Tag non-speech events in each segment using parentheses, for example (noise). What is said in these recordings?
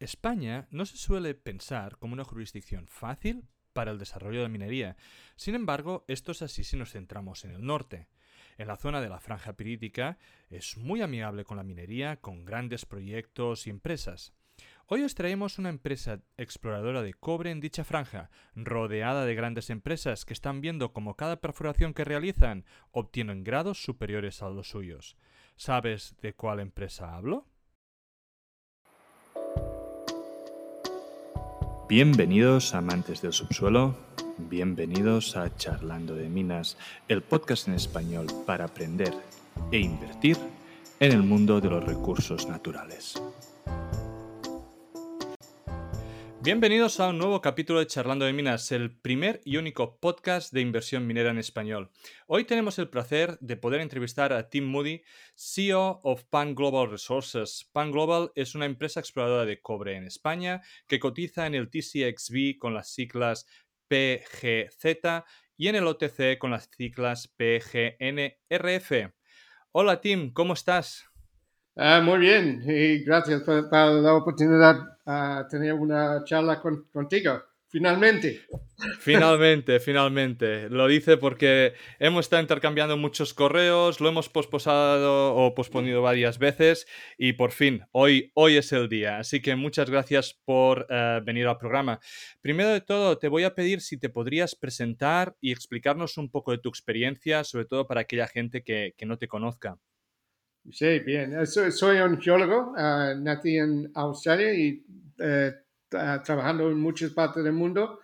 España no se suele pensar como una jurisdicción fácil para el desarrollo de minería. Sin embargo, esto es así si nos centramos en el norte. En la zona de la franja pirítica es muy amigable con la minería, con grandes proyectos y empresas. Hoy os traemos una empresa exploradora de cobre en dicha franja, rodeada de grandes empresas que están viendo cómo cada perforación que realizan obtienen grados superiores a los suyos. ¿Sabes de cuál empresa hablo? Bienvenidos amantes del subsuelo, bienvenidos a Charlando de Minas, el podcast en español para aprender e invertir en el mundo de los recursos naturales. Bienvenidos a un nuevo capítulo de Charlando de Minas, el primer y único podcast de inversión minera en español. Hoy tenemos el placer de poder entrevistar a Tim Moody, CEO of Pan Global Resources. Pan Global es una empresa exploradora de cobre en España que cotiza en el TCXB con las siglas PGZ y en el OTC con las siglas PGNRF. Hola Tim, ¿cómo estás? Ah, muy bien, y gracias por, la oportunidad de tener una charla contigo. Finalmente. Finalmente, (laughs) finalmente. Lo dice porque hemos estado intercambiando muchos correos, lo hemos posposado o posponido varias veces y por fin, hoy, hoy es el día. Así que muchas gracias por eh, venir al programa. Primero de todo, te voy a pedir si te podrías presentar y explicarnos un poco de tu experiencia, sobre todo para aquella gente que no te conozca. Sí, bien. Eh, soy, un geólogo, uh, nací en Australia y uh, trabajando en muchas partes del mundo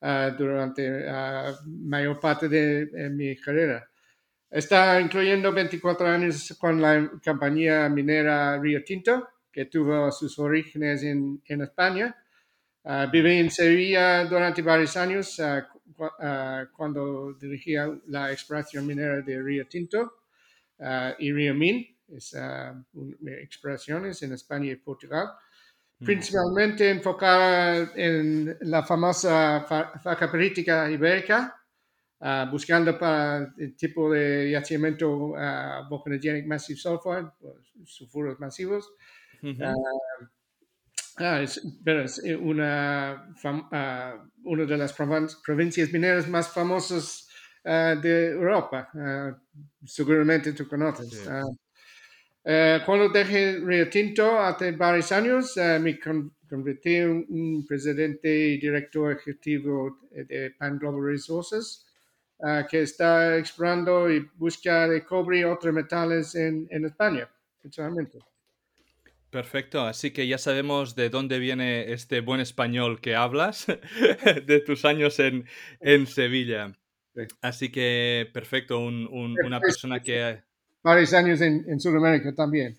uh, durante la mayor parte de, mi carrera. Está incluyendo 24 años con la compañía minera Río Tinto, que tuvo sus orígenes en, España. viví en Sevilla durante varios años cuando dirigía la exploración minera de Río Tinto y Río Min esas expresiones en España y Portugal, mm. principalmente enfocada en la famosa faja política ibérica, ah, buscando para el tipo de yacimiento uh, volcanogenic massive sulfide, sulfuros masivos. Ah, es, pero es eh, una, una de las provincias mineras más famosas de Europa. seguramente tú conoces. Eh, cuando dejé Río Tinto hace varios años, eh, me convertí en un presidente y director ejecutivo de Pan Global Resources, eh, que está explorando y busca de cobre y otros metales en, en España, principalmente. Perfecto, así que ya sabemos de dónde viene este buen español que hablas, (laughs) de tus años en, en Sevilla. Así que perfecto, un, una persona que varios años en, en Sudamérica también.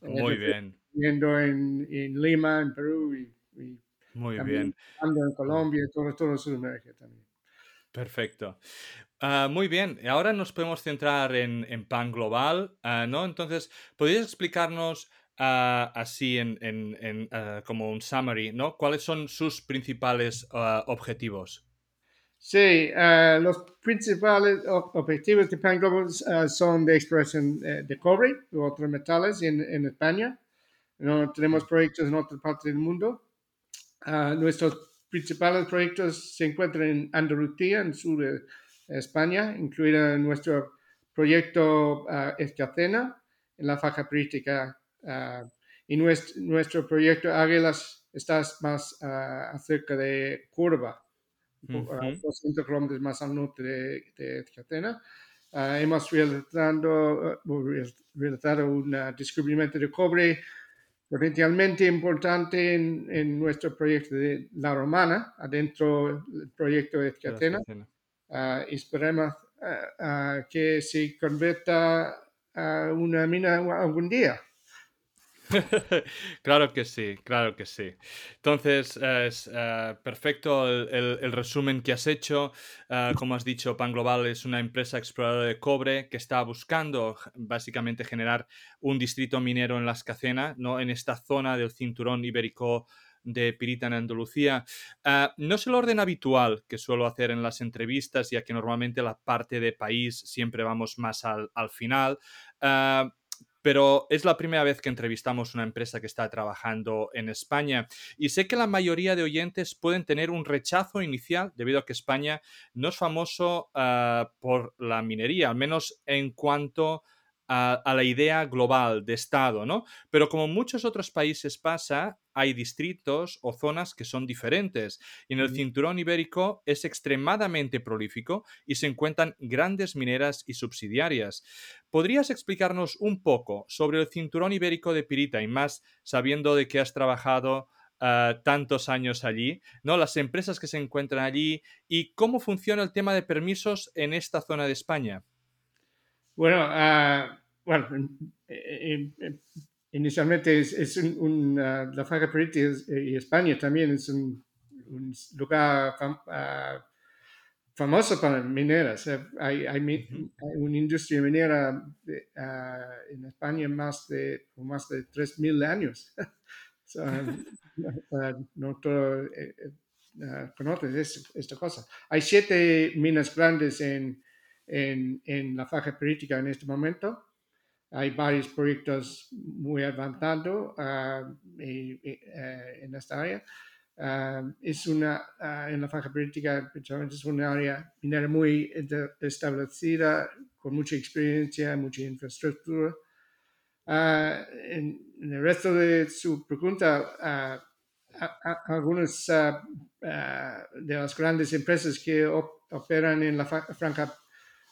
Muy bien. Viviendo en, en, Lima, en Perú y, Muy bien. en Colombia, todo, todo Sudamérica también. Perfecto. Ah, muy bien, ahora nos podemos centrar en, en PAN global, uh, ¿no? Entonces, ¿podrías explicarnos uh, así en, en, en como un summary, ¿no? ¿Cuáles son sus principales objetivos? Sí, uh, los principales objetivos de Pan Global uh, son de exploración eh, de cobre y otros metales en, en España. ¿no? Tenemos proyectos en otras partes del mundo. Uh, nuestros principales proyectos se encuentran en Andalucía, en sur de España, incluido nuestro proyecto Escacena, en la faja crítica. y nuestro, nuestro proyecto Águilas está más acerca de Curva, uh 200 kilómetros más al norte de, de Catena. Uh, hemos realizado, uh, realizado un descubrimiento de cobre potencialmente importante en, en, nuestro proyecto de La Romana, adentro del proyecto de Catena. Uh, esperemos que se convierta a una mina algún día. (laughs) claro que sí, claro que sí. Entonces, es eh, perfecto el, resumen que has hecho. Eh, como has dicho, Pan Global es una empresa exploradora de cobre que está buscando básicamente generar un distrito minero en la Escacena, ¿no? en esta zona del cinturón ibérico de Pirita en Andalucía. Eh, no es el orden habitual que suelo hacer en las entrevistas, ya que normalmente la parte de país siempre vamos más al final pero es la primera vez que entrevistamos una empresa que está trabajando en España y sé que la mayoría de oyentes pueden tener un rechazo inicial debido a que España no es famoso ah, por la minería, al menos en cuanto la idea global de Estado, ¿no? Pero como en muchos otros países pasa, hay distritos o zonas que son diferentes. Y en el cinturón ibérico es extremadamente prolífico y se encuentran grandes mineras y subsidiarias. ¿Podrías explicarnos un poco sobre el cinturón ibérico de Pirita y más sabiendo de que has trabajado ah, tantos años allí, ¿no? Las empresas que se encuentran allí y cómo funciona el tema de permisos en esta zona de España. Bueno, uh, bueno, inicialmente es, un, la Faja Periti y España también es un, lugar ah, famoso para mineras. Hay, hay, una industria minera ah, en España más de, más de 3.000 años. (laughs) no todo eh, eh, conoces esta cosa. Hay siete minas grandes en, en, en la faja perítica en este momento hay varios proyectos muy avanzados ah, eh, en esta área. Ah, es una, ah, en la faja política, es una área minera muy establecida, con mucha experiencia, mucha infraestructura. En, en, el resto de su pregunta, algunas de las grandes empresas que operan en la franja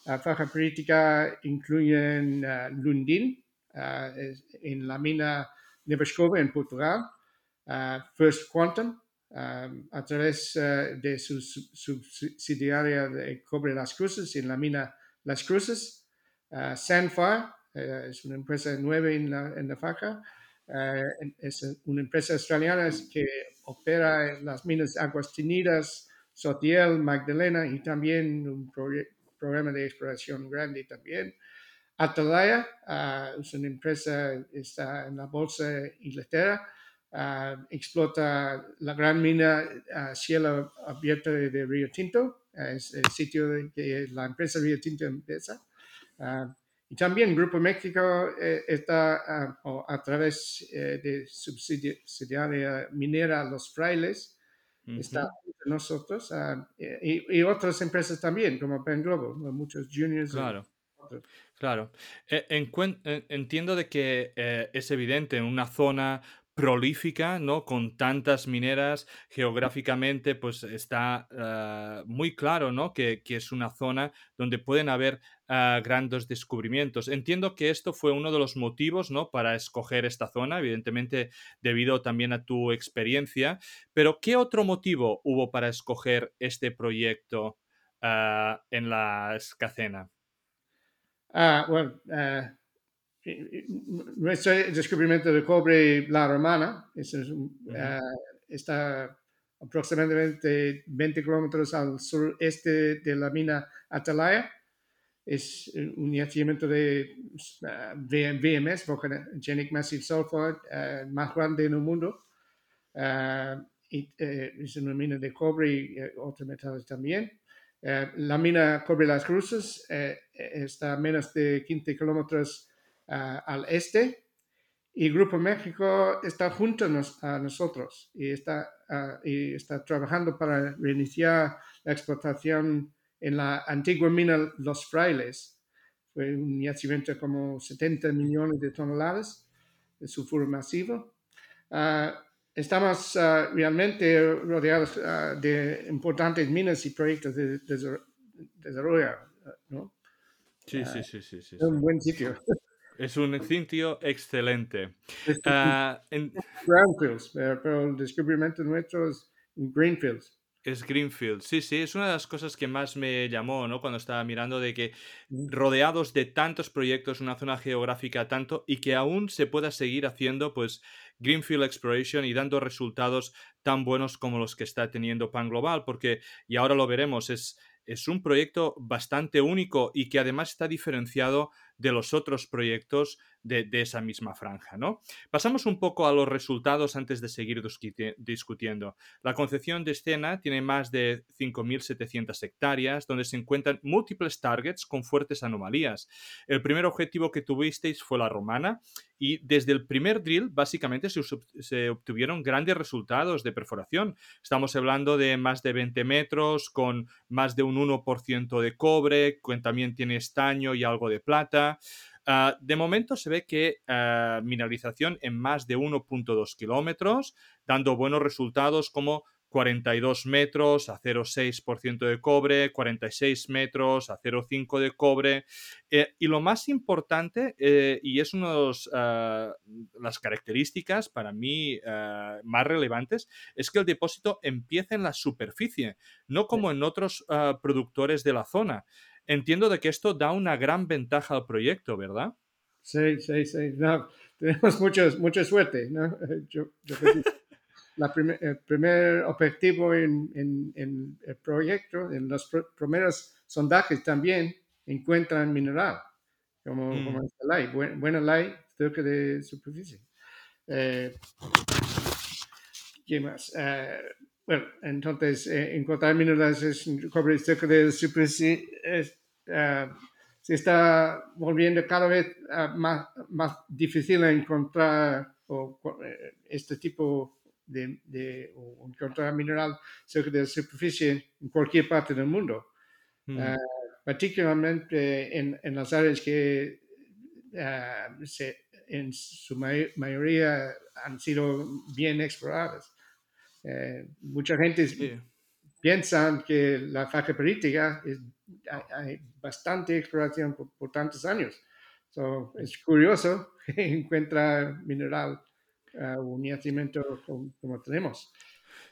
la faja política incluyen Lundin en la mina de Vescova en Portugal, First Quantum a través de su subsidiaria de cobre Las Cruces en la mina Las Cruces, Sandfire es una empresa nueva en la, en la faja, es una empresa australiana que opera las minas Aguas Tinidas, Sotiel, Magdalena y también un proyecto programa de exploración grande también. Atalaya ah, es una empresa, está en la bolsa de Inglaterra, ah, explota la gran mina a cielo abierto de, Río Tinto, es el sitio que la empresa Río Tinto empieza. Ah, y también Grupo México eh, está a través eh, de subsidiaria minera Los Frailes, está entre nosotros ah, y, otras empresas también, como Pen Global, muchos juniors. Claro. Claro. E, e, entiendo de que eh, es evidente en una zona prolífica, ¿no? Con tantas mineras, geográficamente, pues está ah, muy claro, ¿no? Que, es una zona donde pueden haber ah, grandes descubrimientos. Entiendo que esto fue uno de los motivos, ¿no? Para escoger esta zona, evidentemente debido también a tu experiencia, pero ¿qué otro motivo hubo para escoger este proyecto ah, en la escacena? Ah, bueno, nuestro descubrimiento de cobre la romana eh, está aproximadamente 20 kilómetros al sureste de la mina Atalaya. Es un yacimiento de uh, eh, VMS, Volcanic Massive Sulfide, uh, más grande en el mundo. Uh, y, es una mina de cobre y otros metales también. la mina Cobre Las Cruces está a menos de 15 kilómetros al este y Grupo México está junto a, nosotros y está, y está trabajando para reiniciar la explotación en la antigua mina Los Frailes. Fue un yacimiento de como 70 millones de toneladas de sulfuro masivo. estamos realmente rodeados de importantes minas y proyectos de, desarrollo. ¿no? Sí, sí, sí, sí, sí, Un buen sitio. (laughs) Es un sitio excelente. Uh, en... Brownfields, pero el descubrimiento nuestro es Greenfields. Es Greenfield, sí, sí, es una de las cosas que más me llamó, ¿no? Cuando estaba mirando de que rodeados de tantos proyectos, una zona geográfica tanto, y que aún se pueda seguir haciendo, pues, Greenfield Exploration y dando resultados tan buenos como los que está teniendo Pan Global, porque, y ahora lo veremos, es, es un proyecto bastante único y que además está diferenciado de los otros proyectos de, esa misma franja. ¿no? Pasamos un poco a los resultados antes de seguir discutiendo. La concepción de escena tiene más de 5.700 hectáreas, donde se encuentran múltiples targets con fuertes anomalías. El primer objetivo que tuvisteis fue la romana y desde el primer drill básicamente se, obtuvieron grandes resultados de perforación. Estamos hablando de más de 20 metros con más de un 1% de cobre, también tiene estaño y algo de plata. Ah, de momento se ve que uh, mineralización en más de 1.2 kilómetros, dando buenos resultados como 42 metros a 0,6% de cobre, 46 metros a 0,5% de cobre. Eh, y lo más importante, eh, y es una de ah, las características para mí más relevantes, es que el depósito empieza en la superficie, no como en otros productores de la zona entiendo de que esto da una gran ventaja al proyecto, ¿verdad? Sí, sí, sí. (laughs) tenemos mucho, mucha suerte. ¿no? (laughs) (laughs) el primer objetivo en, el proyecto, en los primeros sondajes también, encuentran mineral, como, mm. como esta ley, buena ley cerca de superficie. Eh, ¿Qué más? Eh, bueno, entonces, eh, encontrar minerales es cobre cerca de superficie eh, se está volviendo cada vez eh, más, más difícil encontrar eh, este tipo de, de encontrar mineral cerca de la superficie en cualquier parte del mundo. Mm. particularmente en, en, las áreas que en su mayoría han sido bien exploradas. Mucha gente piensa que la faja política es hay, bastante exploración por, tantos años. es curioso (laughs) que encuentra mineral uh, un yacimiento como, tenemos.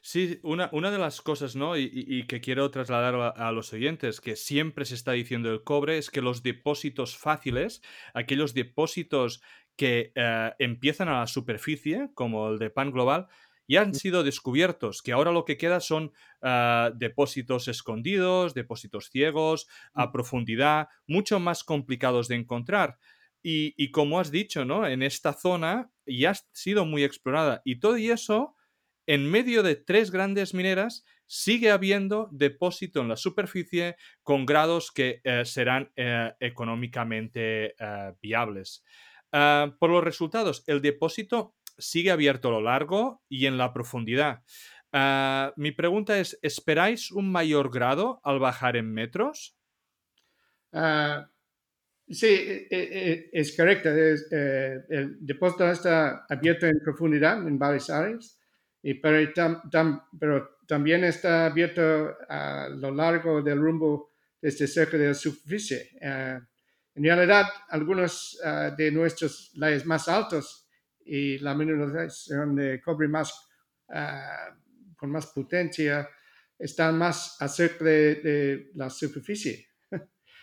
Sí, una, una, de las cosas, ¿no? Y, que quiero trasladar a, los oyentes, que siempre se está diciendo el cobre, es que los depósitos fáciles, aquellos depósitos que eh, empiezan a la superficie, como el de Pan Global, ya han sido descubiertos, que ahora lo que queda son ah, depósitos escondidos, depósitos ciegos, a mm. profundidad, mucho más complicados de encontrar. Y, como has dicho, ¿no? En esta zona ya ha sido muy explorada. Y todo eso, en medio de tres grandes mineras, sigue habiendo depósito en la superficie con grados que eh, serán eh, económicamente eh, viables. Ah, por los resultados, el depósito sigue abierto a lo largo y en la profundidad. Ah, mi pregunta es, ¿esperáis un mayor grado al bajar en metros? Ah, sí, e, e, e, es, correcto. Eh, el depósito está abierto en profundidad en varias áreas, y pero, pero también está abierto a lo largo del rumbo desde cerca de la superficie. Ah, en realidad, algunos de nuestros layers más altos y la mineralización de cobre más, ah, con más potencia están más acerca de, la superficie,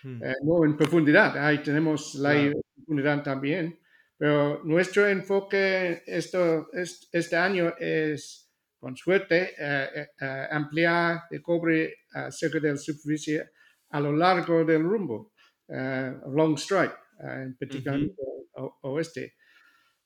hmm. eh, no en profundidad. Ahí tenemos la profundidad también, pero nuestro enfoque esto, este año es, con suerte, eh, eh, ampliar el cobre cerca de la superficie a lo largo del rumbo, long strike, en particularmente oeste.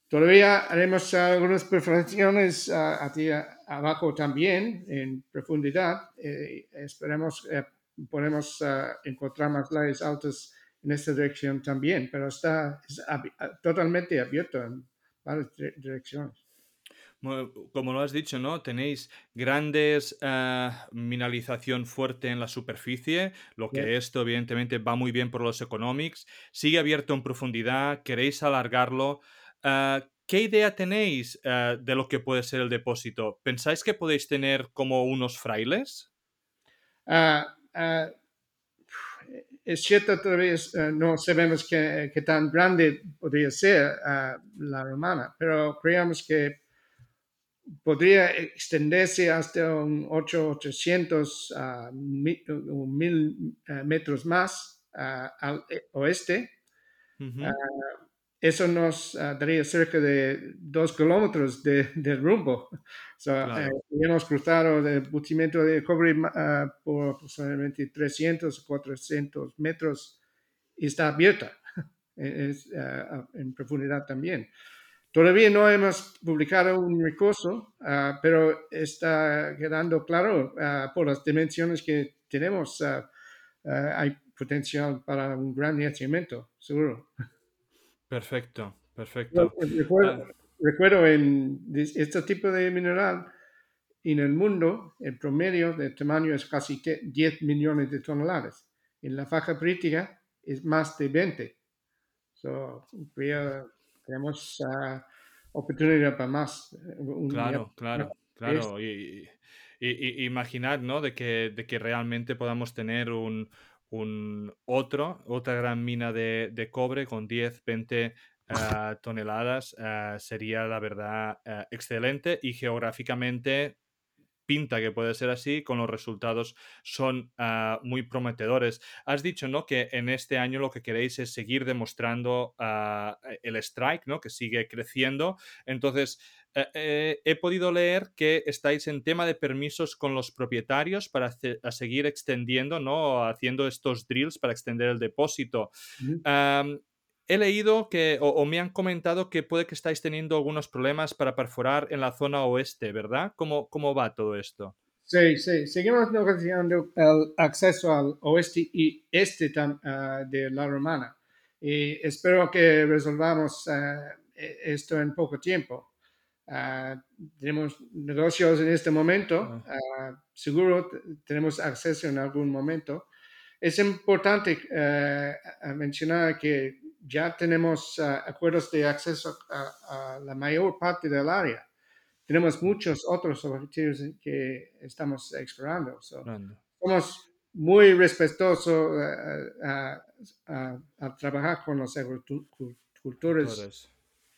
Todavía haremos algunas perforaciones uh, aquí abajo también en profundidad. Eh, esperemos eh, podemos ah, encontrar más layers altos en esta dirección también, pero está totalmente abierto en varias direcciones. Como lo has dicho, ¿no? Tenéis grandes mineralización fuerte en la superficie, lo que esto evidentemente va muy bien por los economics. Sigue abierto en profundidad, queréis alargarlo. Ah, ¿Qué idea tenéis ah, de lo que puede ser el depósito? ¿Pensáis que podéis tener como unos frailes? Ah, es cierto, todavía no sabemos qué, tan grande podría ser la romana, pero creemos que podría extenderse hasta un 800 a 1000 metros más al eh, oeste eso nos ah, daría cerca de dos kilómetros de, rumbo. (laughs) So, eh, hemos cruzado el butimiento de cobre uh, por aproximadamente 300 o 400 metros y está abierta. (laughs) es, en profundidad también. Todavía no hemos publicado un recurso, pero está quedando claro por las dimensiones que tenemos. hay potencial para un gran yacimiento, seguro. (laughs) Perfecto, perfecto. Recuerdo, en este tipo de mineral, en el mundo, el promedio de tamaño es casi 10 millones de toneladas. En la faja crítica es más de 20. So, tenemos uh, oportunidad para más. Eh, claro, claro, claro. Y, imaginar, ¿no? De que, de que realmente podamos tener un, un otro, otra gran mina de, de cobre con 10, 20 ah, toneladas ah, sería la verdad ah, excelente y geográficamente pinta que puede ser así, con los resultados son muy prometedores. Has dicho, ¿no? Que en este año lo que queréis es seguir demostrando el strike, ¿no? Que sigue creciendo. Entonces, eh, eh, he podido leer que estáis en tema de permisos con los propietarios para seguir extendiendo, ¿no? Haciendo estos drills para extender el depósito. he leído que, o, me han comentado que puede que estáis teniendo algunos problemas para perforar en la zona oeste, ¿verdad? ¿Cómo, cómo va todo esto? Sí, sí, seguimos negociando el acceso al oeste y este ah, de la romana. Y espero que resolvamos e, esto en poco tiempo. Ah, tenemos negocios en este momento, ah, seguro tenemos acceso en algún momento. Es importante eh, mencionar que ya tenemos acuerdos de acceso a, la mayor parte del área. Tenemos muchos otros objetivos que estamos explorando. somos muy respetuosos a, trabajar con los agricultores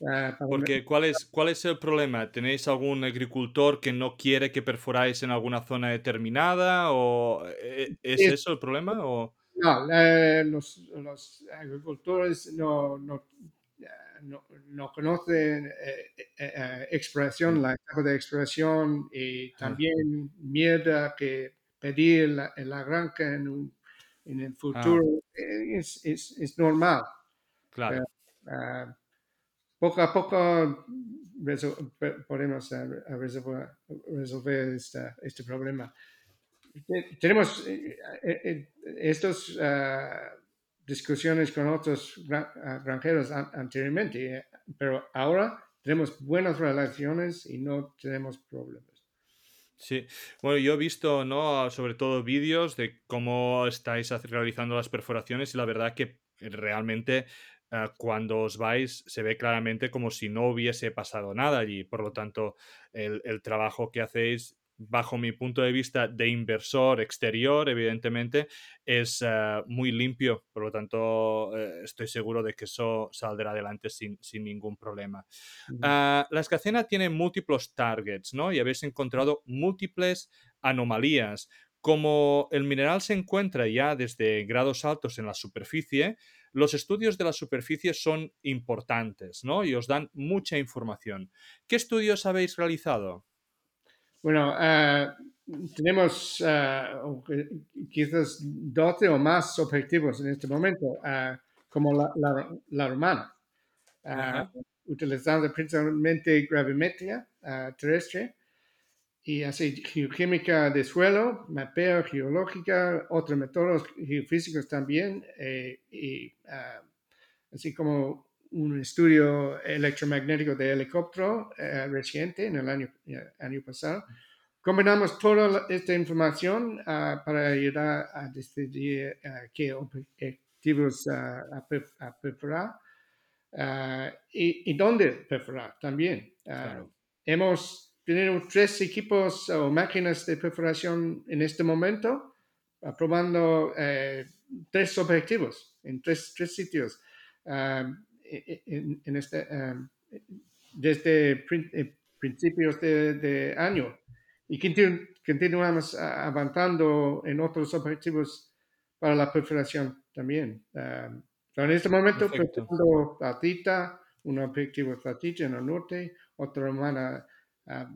Ah, Porque ¿cuál es, ¿cuál es el problema? ¿Tenéis algún agricultor que no quiere que perforáis en alguna zona determinada? ¿O eh, ¿Es, eso el problema? O... No, eh, los, los, agricultores no, no, no, no conocen eh, expresión, la etapa de expresión y también miedo que pedir el arranque en, en el ah. futuro es, es, es, normal. Claro. Ah, poco a poco podemos resolver, este problema. Tenemos eh, eh, eh, estas ah, discusiones con otros ah, granjeros anteriormente, pero ahora tenemos buenas relaciones y no tenemos problemas. Sí, bueno, yo he visto, ¿no? Sobre todo vídeos de cómo estáis realizando las perforaciones y la verdad que realmente Ah, cuando os vais se ve claramente como si no hubiese pasado nada allí. Por lo tanto, el, trabajo que hacéis bajo mi punto de vista de inversor exterior, evidentemente, es ah, muy limpio. Por lo tanto, eh, estoy seguro de que eso saldrá adelante sin, ningún problema. La escacena tiene múltiples targets, ¿no? Y habéis encontrado múltiples anomalías. Como el mineral se encuentra ya desde grados altos en la superficie, los estudios de la superficie son importantes, ¿no? Y os dan mucha información. ¿Qué estudios habéis realizado? Bueno, eh, tenemos uh, quizás 12 o más objetivos en este momento, eh, como la, la, romana, utilizando principalmente gravimetría terrestre y así geoquímica de suelo, mapeo geológica, otros métodos geofísicos también, eh, y ah, así como un estudio electromagnético de helicóptero eh, reciente en el año, año pasado. Combinamos toda esta información ah, para ayudar a decidir ah, qué objetivos a, perforar y, y, dónde perforar también. Hemos tenemos tres equipos o máquinas de perforación en este momento, aprobando eh, tres objetivos en tres, tres sitios um, en, este, um, desde eh, principios de, año. Y continuamos avanzando en otros objetivos para la perforación también. Um, en este momento, perforando Tita, un objetivo Tatita en el norte, otra hermana Ah,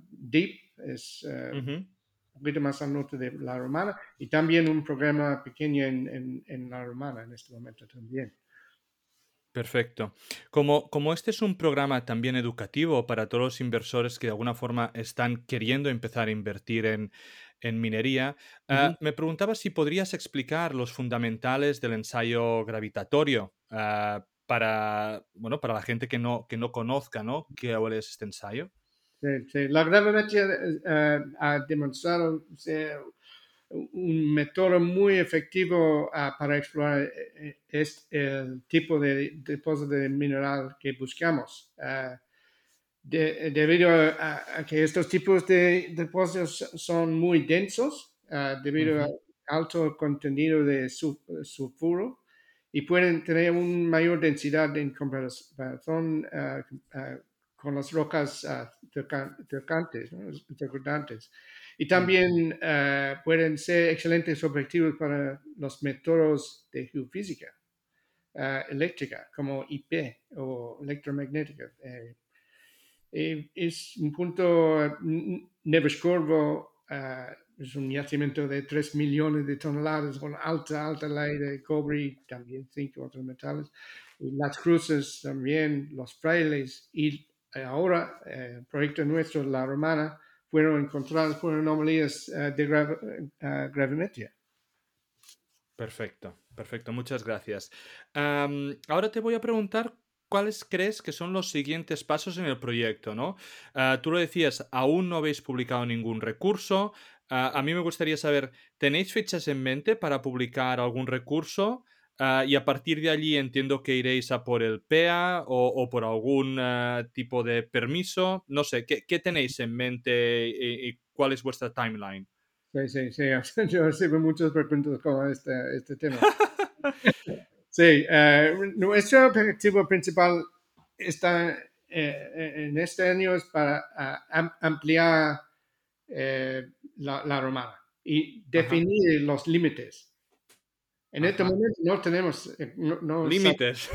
Deep, es eh, un poquito más al norte de La Romana, y también un programa pequeño en, en, La Romana en este momento también. Perfecto. Como, como este es un programa también educativo para todos los inversores que de alguna forma están queriendo empezar a invertir en, en minería, ah, me preguntaba si podrías explicar los fundamentales del ensayo gravitatorio ah, para, bueno, para la gente que no, que no conozca, ¿no? ¿Qué es este ensayo? Sí, sí. La gravimetría eh, ha demostrado ser un método muy efectivo ah, para explorar este, el tipo de depósito de mineral que buscamos. Ah, de- debido a, a que estos tipos de depósitos son muy densos, ah, debido Ujú, al alto contenido de su- sulfuro, y pueden tener una mayor densidad en comparación con las rocas terca- tercantes, ¿no? Y mm, también ah, pueden ser excelentes objetivos para los métodos de geofísica ah, eléctrica, como IP o electromagnética. eh, eh, es un punto, eh, Neves-Corvo eh, es un yacimiento de 3 millones de toneladas con alta, alta ley de cobre y también cinco otros metales. Y las cruces también, los frailes y ahora eh, el proyecto nuestro, La Romana, fueron encontradas por anomalías eh, de grav eh, gravimetría. Perfecto, perfecto, muchas gracias. Ahora te voy a preguntar cuáles crees que son los siguientes pasos en el proyecto, ¿no? Ah, tú lo decías, aún no habéis publicado ningún recurso. Ah, a mí me gustaría saber, ¿tenéis fechas en mente para publicar algún recurso? Ah, y a partir de allí entiendo que iréis a por el PEA o, o por algún ah, tipo de permiso. No sé, ¿qué, qué tenéis en mente y, y cuál es vuestra timeline? Sí, sí, sí. (laughs) Yo recibo muchas preguntas con este, este tema. (laughs) Sí, eh, nuestro objetivo principal está eh, en este año es para ah, am- ampliar eh, la, la romana y Ajá, definir los límites. En este momento no tenemos, eh, no, Límites.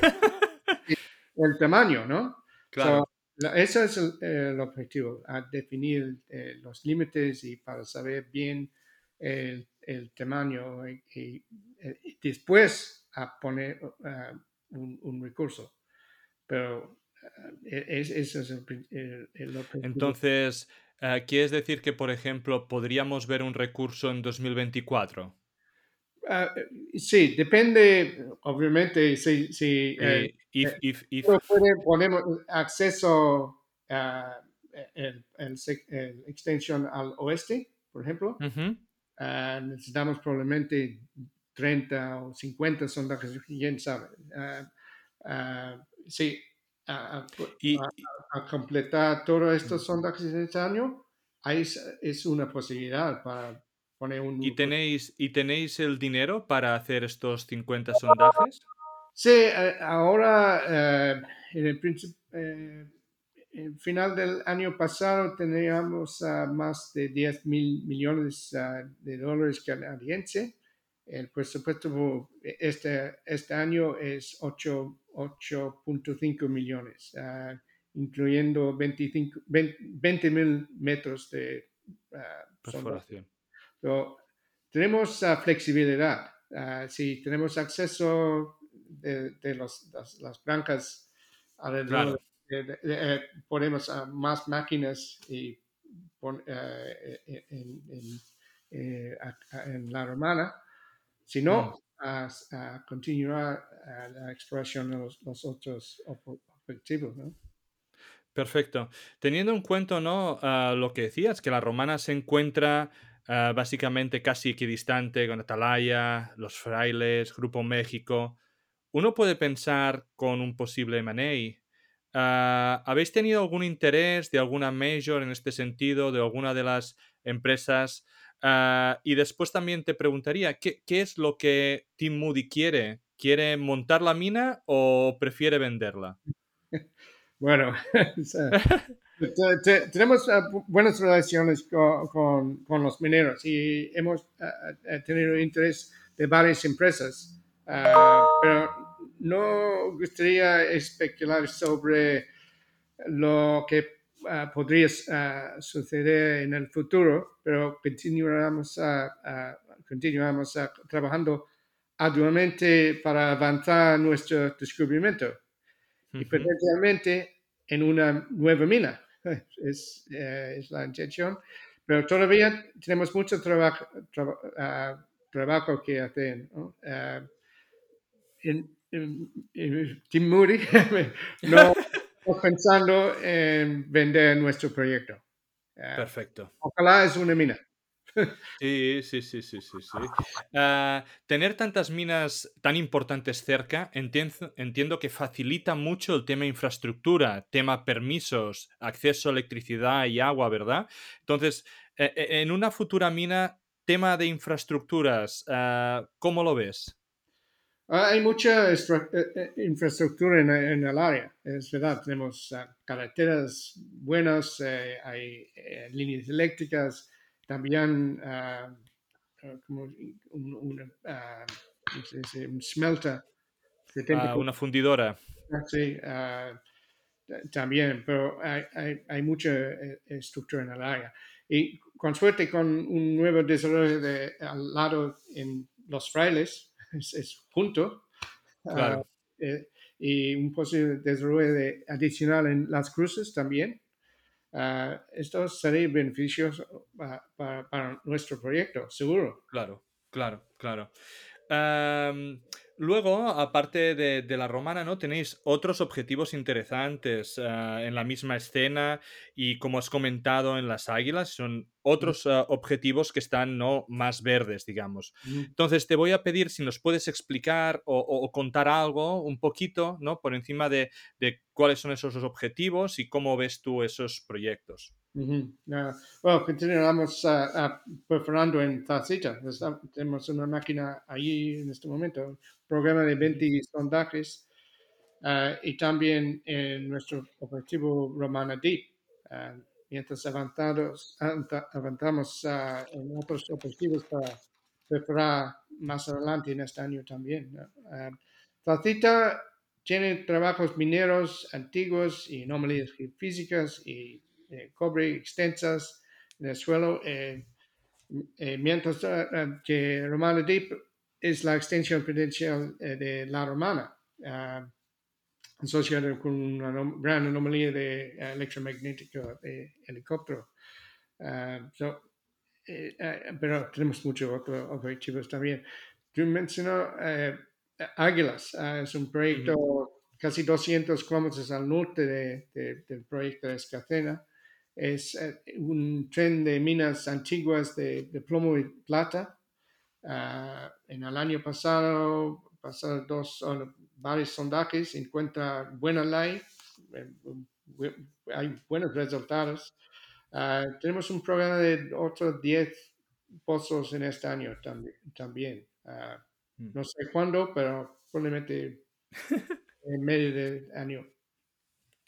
el tamaño, ¿no? So, Claro. la- ese es el, el objetivo, a definir eh, los límites y para saber bien el, el tamaño y, y, eh, y después a poner uh, un, un recurso. Pero uh, es, ese es el, el- objetivo. Entonces, eh, ¿quieres decir que, por ejemplo, podríamos ver un recurso en 2024? Ah, sí, depende, obviamente, si, si eh, Eh, if, eh, if, if. puede poner acceso a el, el extensión al oeste, por ejemplo. Ujú. Ah, necesitamos probablemente 30 o 50 sondajes, quién sabe. Ah, sí, a, Y, a- a completar todos estos sondajes este año, ahí es, es una posibilidad para poner y un... tenéis, ¿y tenéis el dinero para hacer estos 50 sondajes? Sí, eh, ahora, eh, en el principio, eh, el final del año pasado teníamos ah, más de 10 mil millones ah, de dólares canadienses. El presupuesto por este, este año es 8 8.5 millones, ah, incluyendo 25 20 mil metros de ah. Perforación. Pero tenemos ah, flexibilidad. Ah, si tenemos acceso de, de los- las, las blancas alrededor, Claro. de- de- de- eh, ponemos ah, más máquinas y pon- eh, eh, en, la romana. Si no, a continuar la exploración de los, los otros ob- objetivos. ¿no? Perfecto. Teniendo en cuenta, ¿no? ah, lo que decías, que la romana se encuentra ah, básicamente casi equidistante con Atalaya, los frailes, Grupo México. Uno puede pensar con un posible M&A. ah, ¿habéis tenido algún interés de alguna major en este sentido, de alguna de las empresas? Ah, y después también te preguntaría, ¿qué, qué es lo que Tim Moody quiere? ¿Quiere montar la mina o prefiere venderla? (laughs) Bueno, (laughs) te- te- tenemos uh, bu- buenas relaciones con, con- con los mineros y hemos uh, uh, tenido interés de varias empresas, uh, pero no gustaría especular sobre lo que podría suceder en el futuro, pero continuamos, a- a- continuamos a- trabajando arduamente para avanzar nuestro descubrimiento. y potencialmente en una nueva mina. (laughs) Es, eh, es la intención, pero todavía tenemos mucho trabajo, ah, trabajo que hacer. ¿no? Ah, en, Tim Moody (laughs) no pensando en vender nuestro proyecto. Ah, Perfecto. Ojalá es una mina. Sí, sí, sí, sí, sí. Ah, tener tantas minas tan importantes cerca, entiendo, entiendo que facilita mucho el tema infraestructura, tema permisos, acceso a electricidad y agua, ¿verdad? Entonces, e, e, en una futura mina, tema de infraestructuras, ah, ¿cómo lo ves? Hay mucha eh, eh, infraestructura en, el área, es verdad. Tenemos carreteras buenas, eh, hay líneas eléctricas, también uh, como un, un, uh, un smelter. Ah, una fundidora. Sí, también, pero hay, hay, hay, mucha estructura en el área. Y con suerte, con un nuevo desarrollo de, al lado en Los Frailes, (laughs) es, es junto, claro. eh, y un posible desarrollo de, adicional en Las Cruces también. Uh, esto sería beneficioso para, para, para, nuestro proyecto, seguro. Claro, claro, claro. Luego, aparte de, de, la romana, ¿no? Tenéis otros objetivos interesantes uh, en la misma escena y como has comentado en las águilas, son otros uh, objetivos que están ¿no? más verdes, digamos. Entonces, te voy a pedir si nos puedes explicar o, o, o contar algo un poquito, ¿no? Por encima de, de, cuáles son esos objetivos y cómo ves tú esos proyectos. Uh -huh. uh, bueno, continuamos perforando en Tacita. Tenemos una máquina ahí en este momento, programa de 20 sondajes uh, y también en nuestro objetivo Romana Deep. Uh, mientras avanzados, avanzamos en otros objetivos para preparar más adelante en este año también. Tacita tiene trabajos mineros antiguos y anomalías físicas y eh, cobre extensas en el suelo, eh, eh, mientras que Romana Deep es la extensión prudencial de la Romana, asociada con una gran anomalía de electromagnética de helicóptero. So, pero tenemos muchos otros objetivos también. Tú mencionó Águilas, es un proyecto casi 200 kilómetros al norte de, de, del proyecto de Escacena es eh, un tren de minas antiguas de, de plomo y plata. Uh, en el año pasado pasaron dos, oh, varios sondajes, encuentra buena ley, eh, hay buenos resultados. Uh, tenemos un programa de otros 10 pozos en este año también. también. Uh, no sé cuándo, pero probablemente (laughs) en medio del año.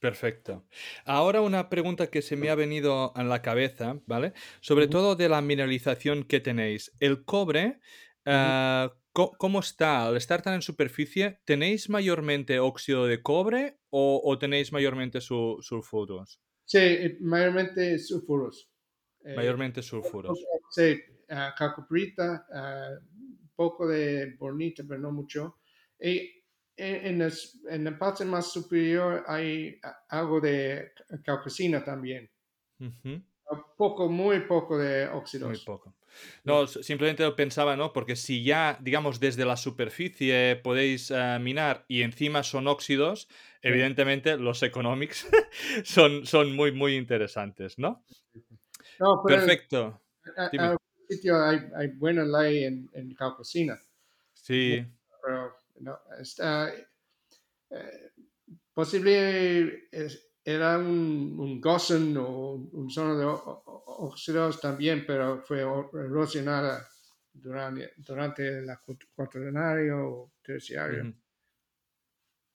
Perfecto. Ahora una pregunta que se me ha venido a la cabeza, ¿vale? Sobre uh -huh. todo de la mineralización que tenéis. El cobre, uh -huh. uh, ¿cómo está? Al estar tan en superficie, ¿tenéis mayormente óxido de cobre o, o tenéis mayormente su, sulfuros? Sí, mayormente sulfuros. Mayormente sulfuros. Sí, calcoprita, un poco de bornita, pero no mucho. Y en, el, en, la parte más superior hay algo de caucasina también. Uh -huh. Poco, muy poco de óxidos. Muy poco. No, simplemente lo pensaba, ¿no? Porque si ya, digamos, desde la superficie podéis uh, minar y encima son óxidos, evidentemente los economics (laughs) son, son muy, muy interesantes, ¿no? no Perfecto. En hay, hay, buena ley en, en caucasina. Sí. Pero no, está, eh, posible era un, un Gossen o un zona de óxidos también, pero fue erosionada durante, durante el cuaternario o terciario.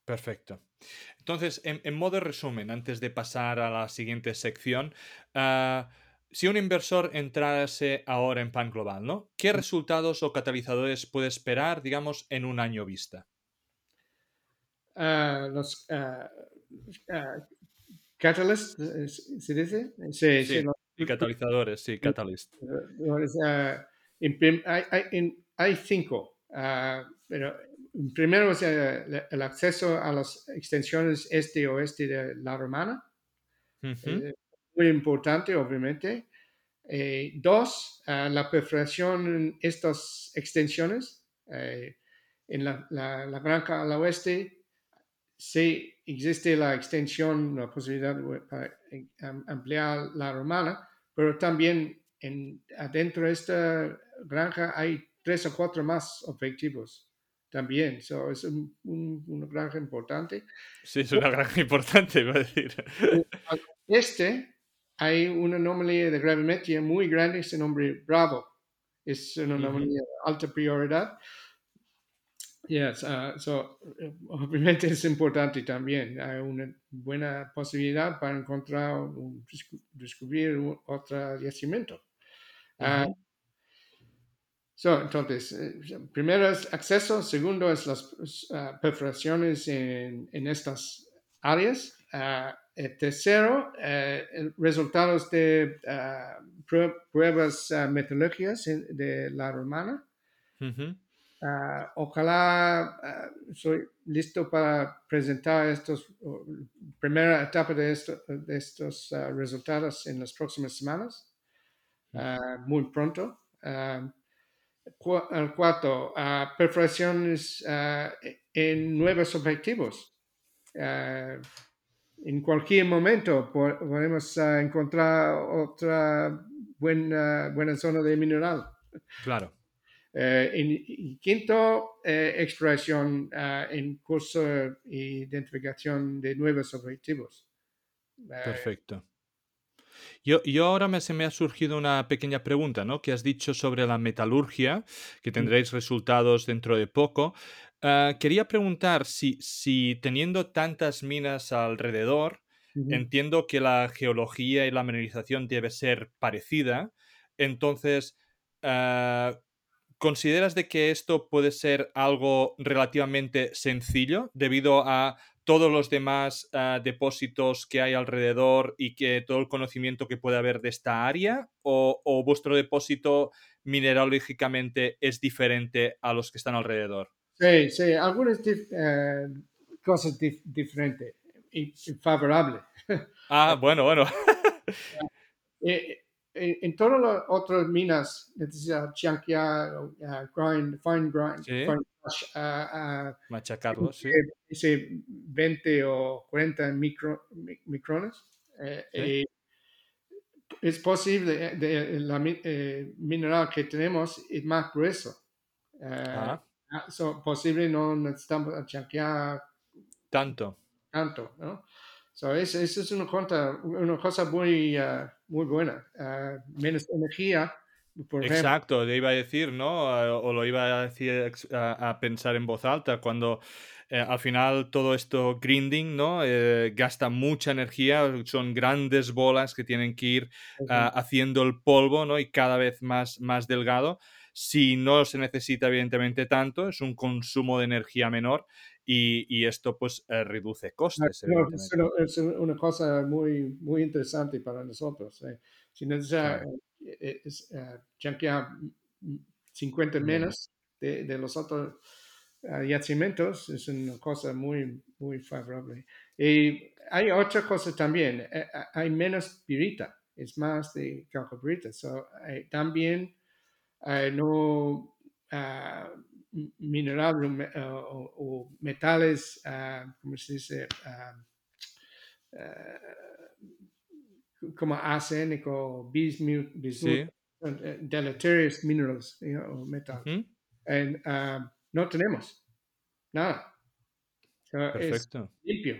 Perfecto. Entonces, en, en, modo resumen, antes de pasar a la siguiente sección, uh, si un inversor entrase ahora en Pan Global, ¿no? ¿Qué resultados o catalizadores puede esperar, digamos, en un año vista? Uh, los uh, uh, catalysts, ¿se dice? Sí, sí, sí los, y catalizadores, sí, catalyst. Hay, hay, hay, cinco, pero primero es el, el acceso a las extensiones este-oeste de la romana. Muy importante, obviamente. Eh, dos, ah, la perforación en estas extensiones. eh, en la, la- la granja al oeste, sí existe la extensión, la posibilidad para am- ampliar la romana, pero también en, adentro de esta granja hay tres o cuatro más objetivos también. So, es un- un- una granja importante. Sí, es una granja importante, (laughs) iba a decir. Este hay una anomalía de gravimetría muy grande, se nombre Bravo. Es una anomalía de alta prioridad. Yes, uh, so, eh, obviamente es importante también. Hay una buena posibilidad para encontrar, un- descu- descubrir un- otro yacimiento. Ujú. So, entonces, eh, primero es acceso, segundo es las ah, perforaciones en, en estas áreas. El tercero, eh, resultados de ah, prue- pruebas ah, meteorológicas en- de la romana. Ah, ojalá ah, soy listo para presentar estos primera etapa de, esto- de estos resultados en las próximas semanas, muy pronto. Cu- El cuarto, perforaciones ah, en nuevos objetivos. En cualquier momento po- podemos ah, encontrar otra buena, buena zona de mineral. Claro. Eh, en- y quinto, eh, exploración ah, en curso de identificación de nuevos objetivos. Eh, Perfecto. Yo, yo ahora me, se me ha surgido una pequeña pregunta, ¿no? Que has dicho sobre la metalurgia, que tendréis resultados dentro de poco. Ah, quería preguntar si, si teniendo tantas minas alrededor, entiendo que la geología y la mineralización debe ser parecida. Entonces, ah, ¿consideras de que esto puede ser algo relativamente sencillo debido a todos los demás ah, depósitos que hay alrededor y que todo el conocimiento que puede haber de esta área? ¿O, o vuestro depósito mineralógicamente es diferente a los que están alrededor? Sí, sí, algunas dif- eh, cosas dif- diferentes y, y favorables. (laughs) Ah, bueno, bueno. Eh, eh, en todas las otras minas, necesita chanquear, uh, grind, fine grind, Sí. fine crush, ah, ah, Machacarlo, sí. eh, ese 20 o 40 micro, mi- micrones. eh, Sí. eh, es posible, eh, de, la eh, mineral que tenemos es más grueso. Eh, ah, so, posible no necesitamos chanquear tanto. tanto, ¿no? So, eso, eso es una cosa, una cosa muy, ah, muy buena. Ah, menos energía, por. Exacto, le iba a decir, ¿no? Ah, O lo iba a decir a, a pensar en voz alta, cuando eh, al final todo esto grinding, ¿no? Eh, gasta mucha energía, son grandes bolas que tienen que ir ah, haciendo el polvo, ¿no? Y cada vez más, más delgado. Si no se necesita, evidentemente, tanto, es un consumo de energía menor y, y esto, pues, eh, reduce Ah, costes, no, es, una, cosa muy, muy interesante para nosotros. eh. Si necesita eh, chanquear mm, 50 Menos. de, de los otros ah, yacimientos, es una cosa muy, muy favorable. Y hay otra cosa también, eh, hay menos pirita, es más de calcopirita. So, eh, también eh, no ah, m- mineral o, o- metales, ah, ¿cómo se dice? Ah, como arsénico, bismuth, bismuth, Sí. eh, deleterious minerals you know, o metal. ujú, And, ah, no tenemos nada. So, es Perfecto. limpio.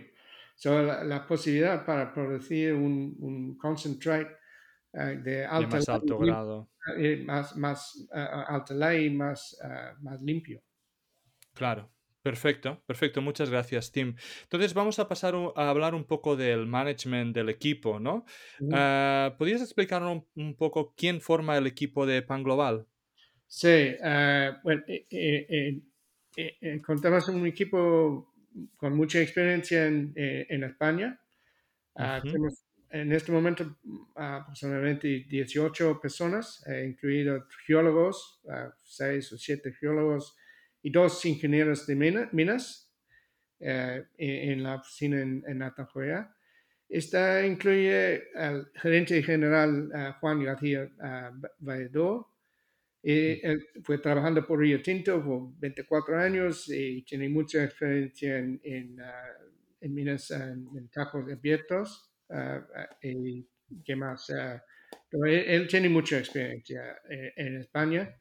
So, la, la posibilidad para producir un, un concentrate ah, de más alto grado. eh, más, más ah, alta ley, más, más limpio. Claro, perfecto, perfecto, muchas gracias, Tim. Entonces vamos a pasar a hablar un poco del management del equipo, ¿no? Ujú. Ah, ¿Podrías explicarnos un, un poco quién forma el equipo de Pan Global? Sí, ah, bueno, eh, eh, eh, eh, eh, contamos con un equipo con mucha experiencia en, eh, en España. Ah, tenemos en este momento ah, aproximadamente 18 personas, eh, incluidos geólogos, ah, 6 o 7 geólogos, y dos ingenieros de minas en, en, la oficina en, en Atanjuela. Esta incluye al gerente general Juan García Valledor, y él fue trabajando por Río Tinto por 24 años y tiene mucha experiencia en, en, uh, en minas en, en campos abiertos. Uh, y qué más. Pero él, él, tiene mucha experiencia en, en España.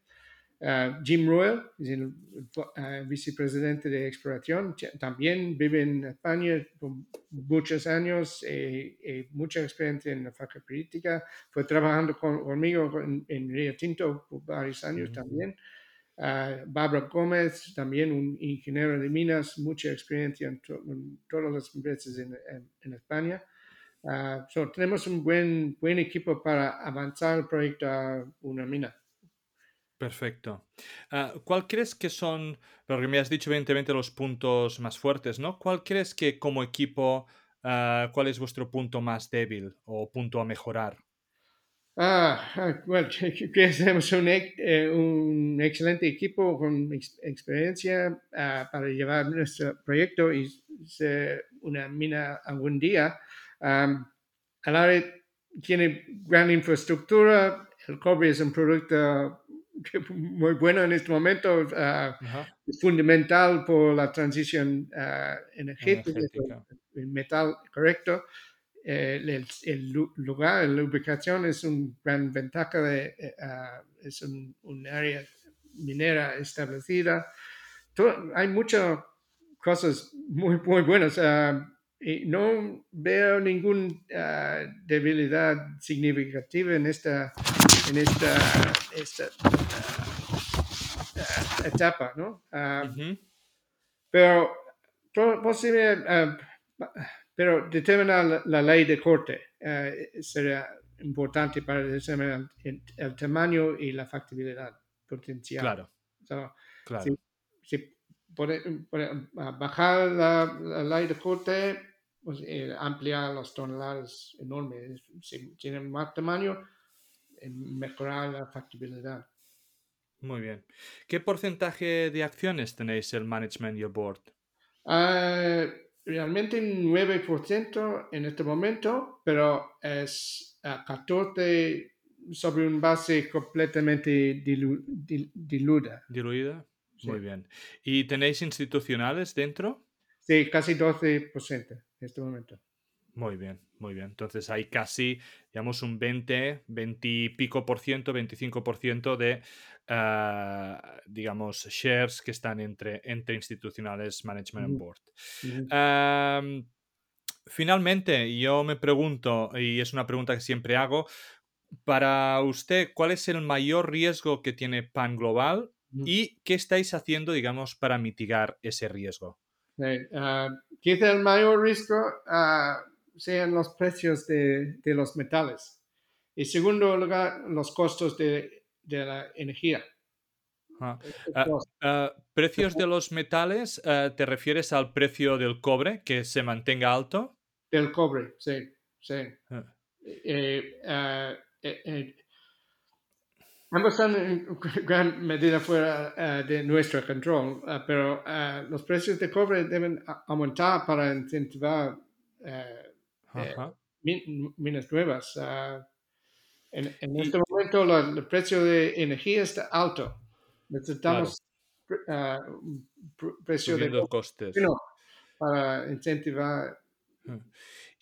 Uh, Jim Royal, es el uh, vicepresidente de exploración, también vive en España por muchos años y, y mucha experiencia en la faca crítica. Fue trabajando con, conmigo en, en, Río Tinto por varios años mm -hmm. también. Uh, Barbara Gómez, también un ingeniero de minas, mucha experiencia en, to en todas las empresas en, en España. Uh, so tenemos un buen, buen equipo para avanzar el proyecto a una mina. Perfecto. Uh, ¿Cuál crees que son, porque me has dicho evidentemente los puntos más fuertes, ¿no? ¿Cuál crees que como equipo, uh, cuál es vuestro punto más débil o punto a mejorar? Ah, bueno, (laughs) que tenemos un, eh, un, excelente equipo con ex experiencia para llevar nuestro proyecto y ser una mina algún día. Um, Alare tiene gran infraestructura, el cobre es un producto (laughs) muy bueno en este momento, uh, fundamental por la transición uh, energética, energética, el metal correcto. Eh, el, el, lugar, la ubicación es una gran ventaja, de, uh, es un, un, área minera establecida. Todo, hay muchas cosas muy, muy buenas. Y no veo ninguna debilidad significativa en esta en esta, esta uh, etapa, ¿no? -huh. Pero posible, pero determinar la, la, ley de corte uh, será importante para determinar el, el, tamaño y la factibilidad potencial. Claro. So, claro. Si, si puede, puede, bajar la, la, ley de corte, pues, eh, ampliar las toneladas enormes, si tienen más tamaño, mejorar la factibilidad. Muy bien. ¿Qué porcentaje de acciones tenéis el management y el board? Uh, realmente 9% en este momento, pero es uh, 14 sobre un base completamente dilu dil diluida. ¿Diluida? Sí. Muy bien. ¿Y tenéis institucionales dentro? Sí, casi 12% en este momento. Muy bien, muy bien. Entonces hay casi, digamos, un 20, 20 y pico por ciento, 25 por ciento de, uh, digamos, shares que están entre, entre institucionales, management and board. Uh finalmente, yo me pregunto, y es una pregunta que siempre hago, para usted, ¿cuál es el mayor riesgo que tiene Pan Global. Y qué estáis haciendo, digamos, para mitigar ese riesgo? Sí, quizá el mayor riesgo sean los precios de, de, los metales. Y segundo lugar, los costos de, de la energía. Uh, uh, uh, ¿Precios de los metales? ¿Te refieres al precio del cobre que se mantenga alto? Del cobre, sí. sí. Eh, eh, eh, ambos están en (laughs) gran medida fuera de nuestro control, pero los precios de cobre deben aumentar para incentivar eh, min, minas nuevas. Uh, en, en, este y, momento la, el precio de energía está alto. Necesitamos claro. uh, precio Subiendo de costes para incentivar.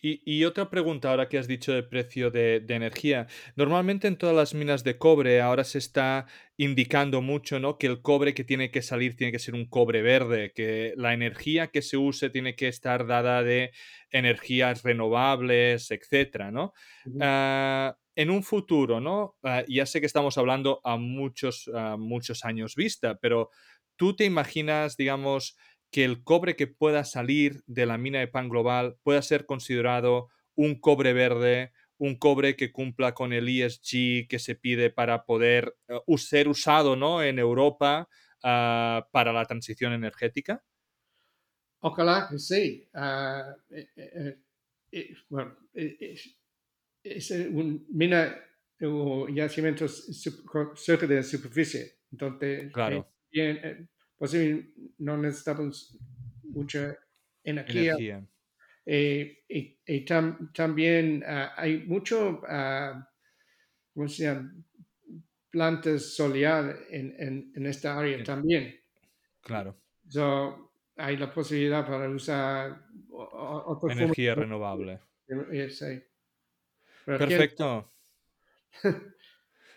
Y, y, otra pregunta ahora que has dicho de precio de, de, energía. Normalmente en todas las minas de cobre ahora se está indicando mucho ¿no? que el cobre que tiene que salir tiene que ser un cobre verde, que la energía que se use tiene que estar dada de energías renovables, etcétera, ¿no? Uh -huh. uh, en un futuro, ¿no? Uh, ya sé que estamos hablando a muchos, muchos años vista, pero tú te imaginas, digamos, que el cobre que pueda salir de la mina de pan global pueda ser considerado un cobre verde, un cobre que cumpla con el ESG que se pide para poder uh, ser usado ¿no? en Europa uh, para la transición energética? Ojalá que sí. Uh, eh, eh, eh, bueno, es un mina o yacimientos cerca de la superficie. Entonces, claro. bien, posible no necesitamos mucha energía. Energía. Eh, y, y tam- también ah, hay mucho, ah, ¿cómo se llama? Plantas solar en, en, en esta área también. Claro. So, hay la posibilidad para usar o- o- otros Energía renovable. sí. Perfecto. (laughs)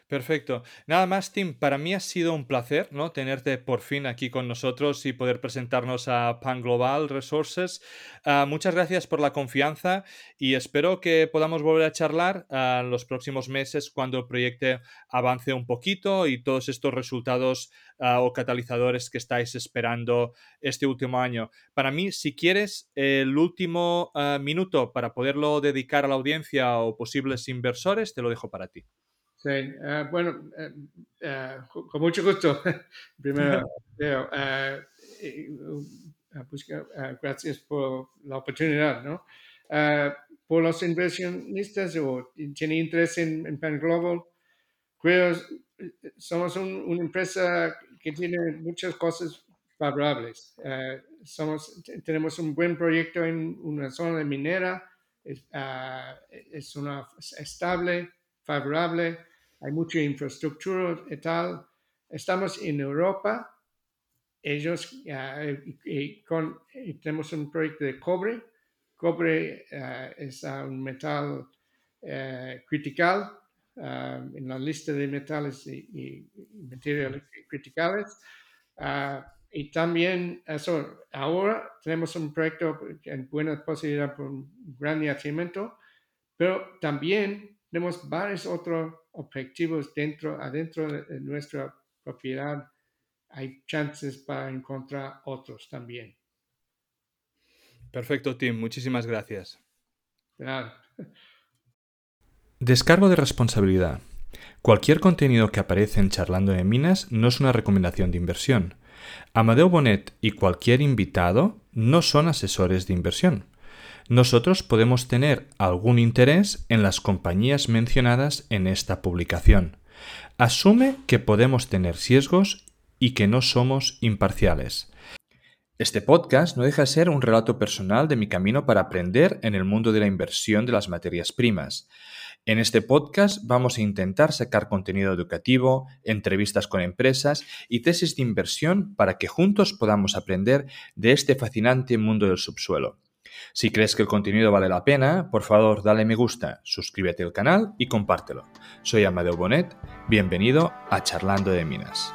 Perfecto. Nada más, Tim, para mí ha sido un placer, ¿no? Tenerte por fin aquí con nosotros y poder presentarnos a Pan Global Resources. Ah, muchas gracias por la confianza y espero que podamos volver a charlar ah, en los próximos meses cuando el proyecto avance un poquito y todos estos resultados ah, o catalizadores que estáis esperando este último año. Para mí, si quieres el último minuto para poderlo dedicar a la audiencia o posibles inversores, te lo dejo para ti. Sí, ah, bueno, eh, ah, con mucho gusto. (laughs) Primero, (laughs) Leo, eh, pues, gracias por la oportunidad, ¿no? Por los inversionistas o tienen interés en, en Pan Global, creo eh, somos un- una empresa que tiene muchas cosas favorables. Somos, te- tenemos un buen proyecto en una zona minera, es, ah, es una estable, favorable, hay mucha infraestructura y tal. Estamos en Europa, ellos y con, tenemos un proyecto de cobre. Cobre ah, es un metal eh, critical en la lista de metales y, materiales criticales. Y también eso, ahora tenemos un proyecto en buena posibilidad por un gran yacimiento, pero también tenemos varios otros objetivos dentro, adentro de nuestra propiedad. Hay chances para encontrar otros también. Perfecto, Tim. Muchísimas gracias. Descargo de responsabilidad. Cualquier contenido que aparece en Charlando de Minas no es una recomendación de inversión. Amadeo Bonet y cualquier invitado no son asesores de inversión. Nosotros podemos tener algún interés en las compañías mencionadas en esta publicación. Asume que podemos tener sesgos y que no somos imparciales. Este podcast no deja de ser un relato personal de mi camino para aprender en el mundo de la inversión de las materias primas. En este podcast vamos a intentar sacar contenido educativo, entrevistas con empresas y tesis de inversión para que juntos podamos aprender de este fascinante mundo del subsuelo. Si crees que el contenido vale la pena, por favor dale me gusta, suscríbete al canal y compártelo. Soy Amadeo Bonet, bienvenido a Charlando de Minas.